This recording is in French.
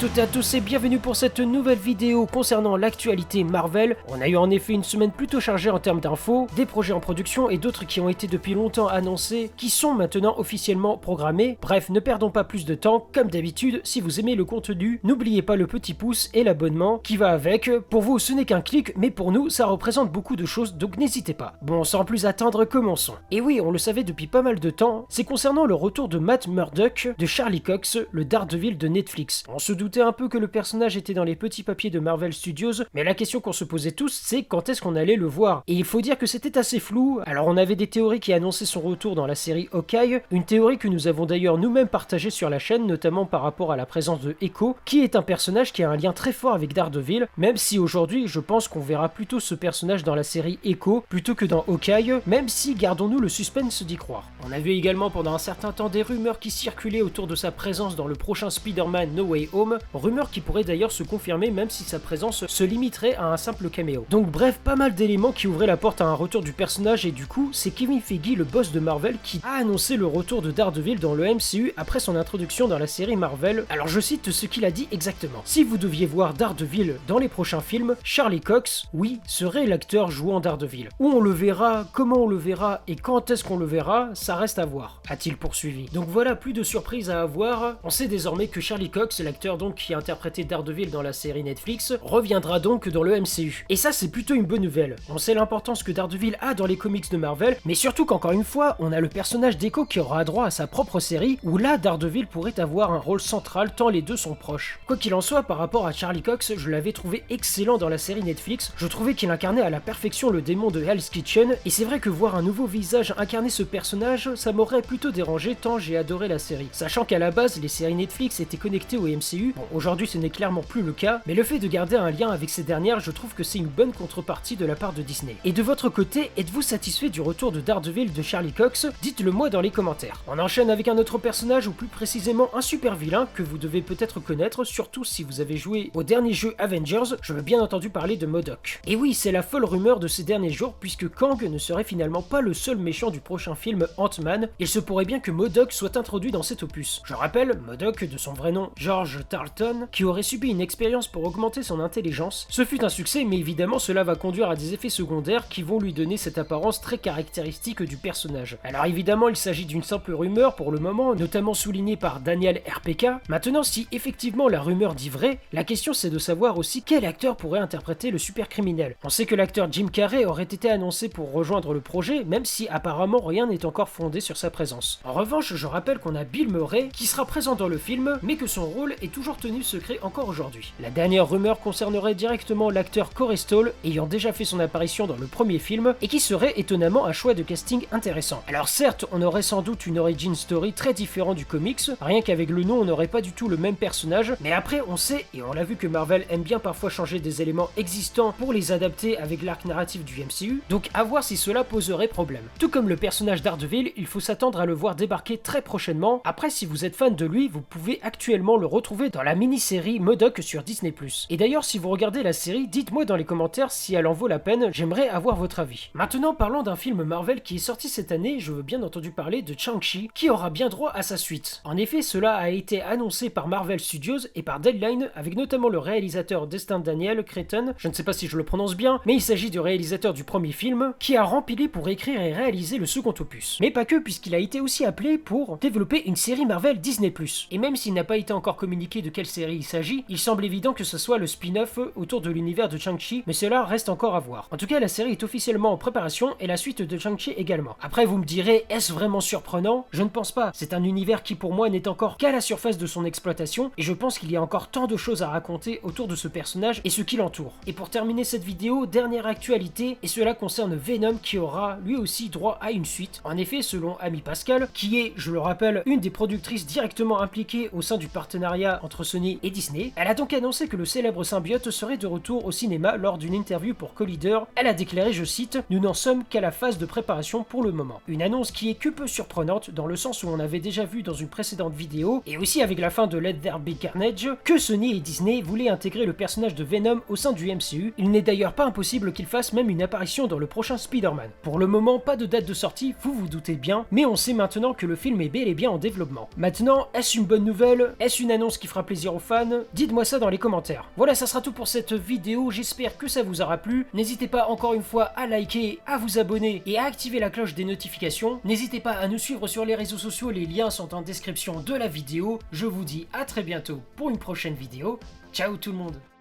toutes et à tous et bienvenue pour cette nouvelle vidéo concernant l'actualité Marvel. On a eu en effet une semaine plutôt chargée en termes d'infos, des projets en production et d'autres qui ont été depuis longtemps annoncés, qui sont maintenant officiellement programmés. Bref, ne perdons pas plus de temps, comme d'habitude, si vous aimez le contenu, n'oubliez pas le petit pouce et l'abonnement qui va avec. Pour vous, ce n'est qu'un clic, mais pour nous, ça représente beaucoup de choses, donc n'hésitez pas. Bon, sans plus attendre, commençons. Et oui, on le savait depuis pas mal de temps, c'est concernant le retour de Matt Murdock de Charlie Cox, le Daredevil de Netflix. Doutait un peu que le personnage était dans les petits papiers de Marvel Studios, mais la question qu'on se posait tous, c'est quand est-ce qu'on allait le voir? Et il faut dire que c'était assez flou. Alors on avait des théories qui annonçaient son retour dans la série Hawkeye, une théorie que nous avons d'ailleurs nous-mêmes partagée sur la chaîne, notamment par rapport à la présence de Echo, qui est un personnage qui a un lien très fort avec Daredevil, même si aujourd'hui je pense qu'on verra plutôt ce personnage dans la série Echo plutôt que dans Hawkeye, même si gardons-nous le suspense d'y croire. On a vu également pendant un certain temps des rumeurs qui circulaient autour de sa présence dans le prochain Spider-Man No Way Home, rumeur qui pourrait d'ailleurs se confirmer même si sa présence se limiterait à un simple caméo. Donc bref, pas mal d'éléments qui ouvraient la porte à un retour du personnage et du coup, c'est Kevin Feige, le boss de Marvel, qui a annoncé le retour de Daredevil dans le MCU après son introduction dans la série Marvel. Alors je cite ce qu'il a dit exactement. Si vous deviez voir Daredevil dans les prochains films, Charlie Cox, oui, serait l'acteur jouant Daredevil. Où on le verra, comment on le verra et quand est-ce qu'on le verra, ça reste à voir, a-t-il poursuivi. Donc voilà, plus de surprises à avoir. On sait désormais que Charlie Cox, l'acteur qui a interprété Daredevil dans la série Netflix, reviendra donc dans le MCU. Et ça, c'est plutôt une bonne nouvelle. On sait l'importance que Daredevil a dans les comics de Marvel, mais surtout qu'encore une fois, on a le personnage d'Echo qui aura droit à sa propre série, où là, Daredevil pourrait avoir un rôle central tant les deux sont proches. Quoi qu'il en soit, par rapport à Charlie Cox, je l'avais trouvé excellent dans la série Netflix, je trouvais qu'il incarnait à la perfection le démon de Hell's Kitchen, et c'est vrai que voir un nouveau visage incarner ce personnage, ça m'aurait plutôt dérangé tant j'ai adoré la série. Sachant qu'à la base, les séries Netflix étaient connectées au MCU, bon, aujourd'hui ce n'est clairement plus le cas, mais le fait de garder un lien avec ces dernières, je trouve que c'est une bonne contrepartie de la part de Disney. Et de votre côté, êtes-vous satisfait du retour de Daredevil de Charlie Cox? Dites-le moi dans les commentaires. On enchaîne avec un autre personnage, ou plus précisément un super vilain que vous devez peut-être connaître, surtout si vous avez joué au dernier jeu Avengers, je veux bien entendu parler de Modok. Et oui, c'est la folle rumeur de ces derniers jours, puisque Kang ne serait finalement pas le seul méchant du prochain film Ant-Man, il se pourrait bien que Modok soit introduit dans cet opus. Je rappelle, Modok, de son vrai nom George Tarleton, qui aurait subi une expérience pour augmenter son intelligence. Ce fut un succès, mais évidemment cela va conduire à des effets secondaires qui vont lui donner cette apparence très caractéristique du personnage. Alors évidemment, il s'agit d'une simple rumeur pour le moment, notamment soulignée par Daniel RPK. Maintenant, si effectivement la rumeur dit vrai, la question c'est de savoir aussi quel acteur pourrait interpréter le super criminel. On sait que l'acteur Jim Carrey aurait été annoncé pour rejoindre le projet, même si apparemment rien n'est encore fondé sur sa présence. En revanche, je rappelle qu'on a Bill Murray qui sera présent dans le film, mais que son rôle est toujours tenu secret encore aujourd'hui. La dernière rumeur concernerait directement l'acteur Corey ayant déjà fait son apparition dans le premier film, et qui serait étonnamment un choix de casting intéressant. Alors certes, on aurait sans doute une origin story très différente du comics, rien qu'avec le nom on n'aurait pas du tout le même personnage, mais après on sait, et on l'a vu que Marvel aime bien parfois changer des éléments existants pour les adapter avec l'arc narratif du MCU, donc à voir si cela poserait problème. Tout comme le personnage d'Ardeville, il faut s'attendre à le voir débarquer très prochainement, après si vous êtes fan de lui, vous pouvez actuellement le retrouver dans la mini-série Modoc sur Disney+. Et d'ailleurs si vous regardez la série, dites-moi dans les commentaires si elle en vaut la peine, j'aimerais avoir votre avis. Maintenant parlons d'un film Marvel qui est sorti cette année, je veux bien entendu parler de Chang-Chi, qui aura bien droit à sa suite. En effet, cela a été annoncé par Marvel Studios et par Deadline, avec notamment le réalisateur Destin Daniel Creighton, je ne sais pas si je le prononce bien, mais il s'agit du réalisateur du premier film, qui a rempli pour écrire et réaliser le second opus. Mais pas que, puisqu'il a été aussi appelé pour développer une série Marvel Disney+. Et même s'il n'a pas été encore communiqué de quelle série il s'agit, il semble évident que ce soit le spin-off autour de l'univers de Chang-Chi, mais cela reste encore à voir. En tout cas, la série est officiellement en préparation et la suite de Chang-Chi également. Après, vous me direz, est-ce vraiment surprenant? Je ne pense pas. C'est un univers qui pour moi n'est encore qu'à la surface de son exploitation, et je pense qu'il y a encore tant de choses à raconter autour de ce personnage et ce qui l'entoure. Et pour terminer cette vidéo, dernière actualité, et cela concerne Venom qui aura lui aussi droit à une suite. En effet, selon Amy Pascal, qui est, je le rappelle, une des productrices directement impliquées au sein du partenariat Sony et Disney, elle a donc annoncé que le célèbre symbiote serait de retour au cinéma lors d'une interview pour Collider. Elle a déclaré, je cite, Nous n'en sommes qu'à la phase de préparation pour le moment. Une annonce qui est que peu surprenante dans le sens où on avait déjà vu dans une précédente vidéo, et aussi avec la fin de Let There Be Carnage, que Sony et Disney voulaient intégrer le personnage de Venom au sein du MCU. Il n'est d'ailleurs pas impossible qu'il fasse même une apparition dans le prochain Spider-Man. Pour le moment, pas de date de sortie, vous vous doutez bien, mais on sait maintenant que le film est bel et bien en développement. Maintenant, est-ce une bonne nouvelle? Est-ce une annonce qui fera plaisir aux fans Dites-moi ça dans les commentaires. Voilà, ça sera tout pour cette vidéo, j'espère que ça vous aura plu. N'hésitez pas encore une fois à liker, à vous abonner et à activer la cloche des notifications. N'hésitez pas à nous suivre sur les réseaux sociaux, les liens sont en description de la vidéo. Je vous dis à très bientôt pour une prochaine vidéo. Ciao tout le monde